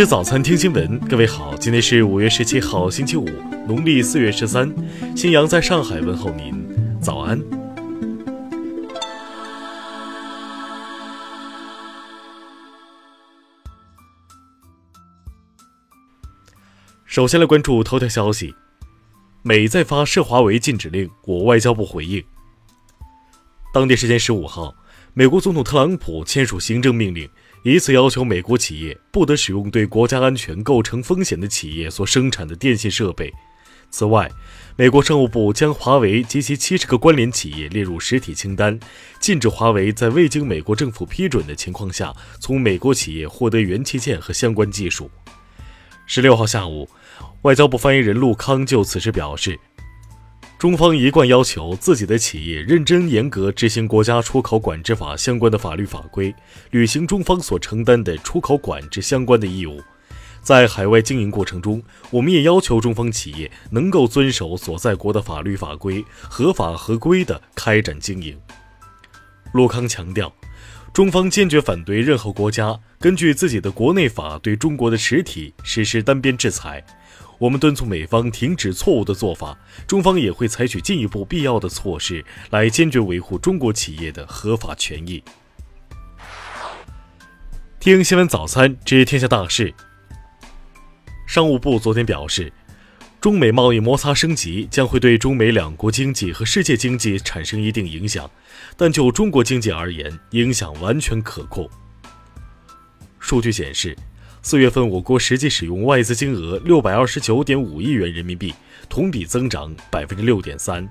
吃早餐，听新闻。各位好，今天是五月十七号，星期五，农历四月十三。新阳在上海问候您，早安。首先来关注头条消息：美再发涉华为禁止令，我外交部回应。当地时间十五号，美国总统特朗普签署行政命令。以此要求美国企业不得使用对国家安全构成风险的企业所生产的电信设备。此外，美国商务部将华为及其七十个关联企业列入实体清单，禁止华为在未经美国政府批准的情况下从美国企业获得元器件和相关技术。十六号下午，外交部发言人陆康就此事表示。中方一贯要求自己的企业认真严格执行国家出口管制法相关的法律法规，履行中方所承担的出口管制相关的义务。在海外经营过程中，我们也要求中方企业能够遵守所在国的法律法规，合法合规地开展经营。陆康强调，中方坚决反对任何国家根据自己的国内法对中国的实体实施单边制裁。我们敦促美方停止错误的做法，中方也会采取进一步必要的措施来坚决维护中国企业的合法权益。听新闻早餐知天下大事。商务部昨天表示，中美贸易摩擦升级将会对中美两国经济和世界经济产生一定影响，但就中国经济而言，影响完全可控。数据显示。四月份，我国实际使用外资金额六百二十九点五亿元人民币，同比增长百分之六点三。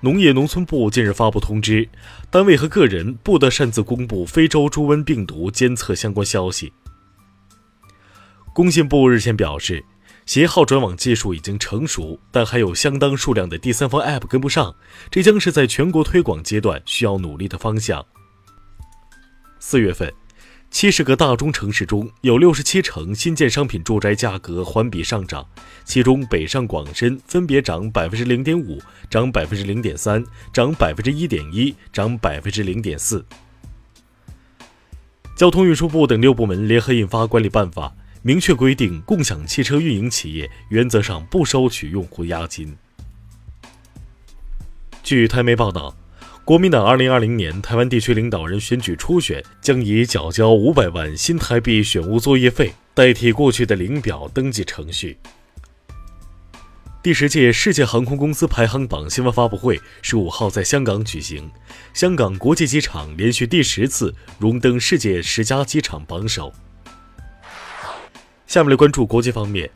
农业农村部近日发布通知，单位和个人不得擅自公布非洲猪瘟病毒监测相关消息。工信部日前表示，携号转网技术已经成熟，但还有相当数量的第三方 App 跟不上，这将是在全国推广阶段需要努力的方向。四月份。七十个大中城市中有六十七城新建商品住宅价格环比上涨，其中北上广深分别涨百分之零点五、涨百分之零点三、涨百分之一点一、涨百分之零点四。交通运输部等六部门联合印发管理办法，明确规定共享汽车运营企业原则上不收取用户押金。据台媒报道。国民党二零二零年台湾地区领导人选举初选将以缴交五百万新台币选务作业费代替过去的领表登记程序。第十届世界航空公司排行榜新闻发布会十五号在香港举行，香港国际机场连续第十次荣登世界十佳机场榜首。下面来关注国际方面。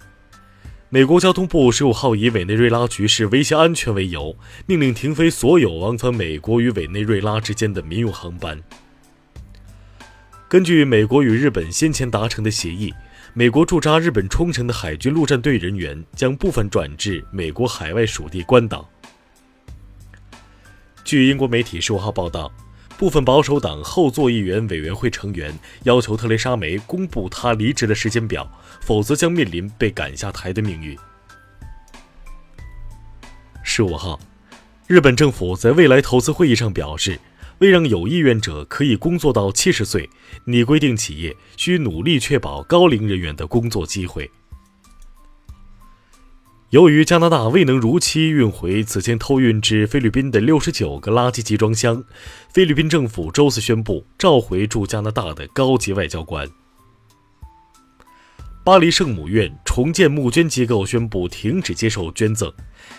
美国交通部十五号以委内瑞拉局势威胁安全为由，命令停飞所有往返美国与委内瑞拉之间的民用航班。根据美国与日本先前达成的协议，美国驻扎日本冲绳的海军陆战队人员将部分转至美国海外属地关岛。据英国媒体十五号报道。部分保守党后座议员委员会成员要求特蕾莎梅公布她离职的时间表，否则将面临被赶下台的命运。十五号，日本政府在未来投资会议上表示，为让有意愿者可以工作到七十岁，拟规定企业需努力确保高龄人员的工作机会。由于加拿大未能如期运回此前偷运至菲律宾的六十九个垃圾集装箱，菲律宾政府周四宣布召回驻加拿大的高级外交官。巴黎圣母院重建募捐机构宣布停止接受捐赠，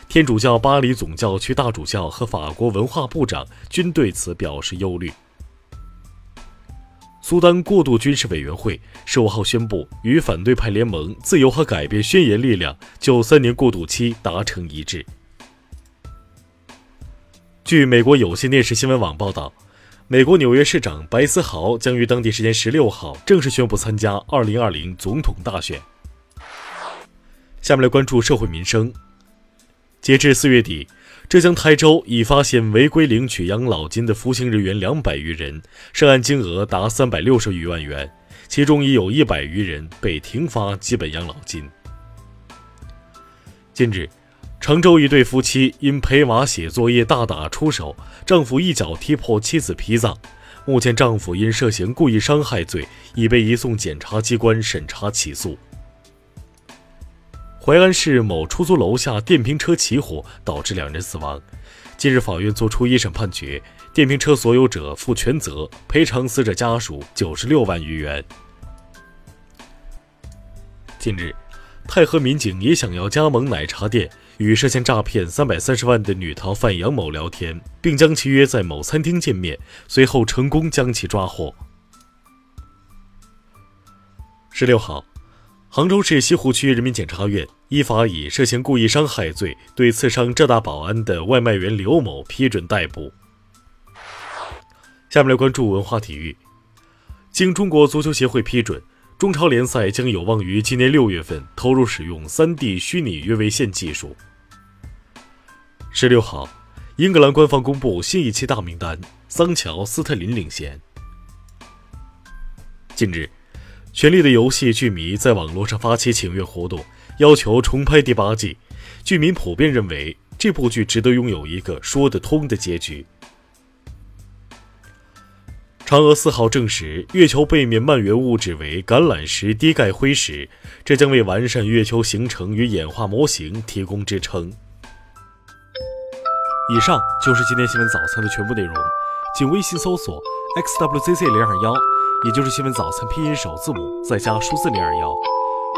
天主教巴黎总教区大主教和法国文化部长均对此表示忧虑。苏丹过渡军事委员会十五号宣布，与反对派联盟“自由和改变宣言”力量就三年过渡期达成一致。据美国有线电视新闻网报道，美国纽约市长白思豪将于当地时间十六号正式宣布参加二零二零总统大选。下面来关注社会民生。截至四月底。浙江台州已发现违规领取养老金的服刑人员两百余人，涉案金额达三百六十余万元，其中已有一百余人被停发基本养老金。近日，常州一对夫妻因陪娃写作业大打出手，丈夫一脚踢破妻子脾脏，目前丈夫因涉嫌故意伤害罪已被移送检察机关审查起诉。淮安市某出租楼下电瓶车起火，导致两人死亡。近日，法院作出一审判决，电瓶车所有者负全责，赔偿死者家属九十六万余元。近日，太和民警也想要加盟奶茶店，与涉嫌诈骗三百三十万的女逃犯杨某聊天，并将其约在某餐厅见面，随后成功将其抓获。十六号。杭州市西湖区人民检察院依法以涉嫌故意伤害罪对刺伤浙大保安的外卖员刘某批准逮捕。下面来关注文化体育。经中国足球协会批准，中超联赛将有望于今年六月份投入使用 3D 虚拟越位线技术。十六号，英格兰官方公布新一期大名单，桑乔、斯特林领衔。近日。《权力的游戏》剧迷在网络上发起请愿活动，要求重拍第八季。剧民普遍认为，这部剧值得拥有一个说得通的结局。嫦娥四号证实，月球背面蔓延物质为橄榄石低钙灰石，这将为完善月球形成与演化模型提供支撑。以上就是今天新闻早餐的全部内容，请微信搜索 xwzc 零二幺。也就是新闻早餐拼音首字母再加数字零二幺。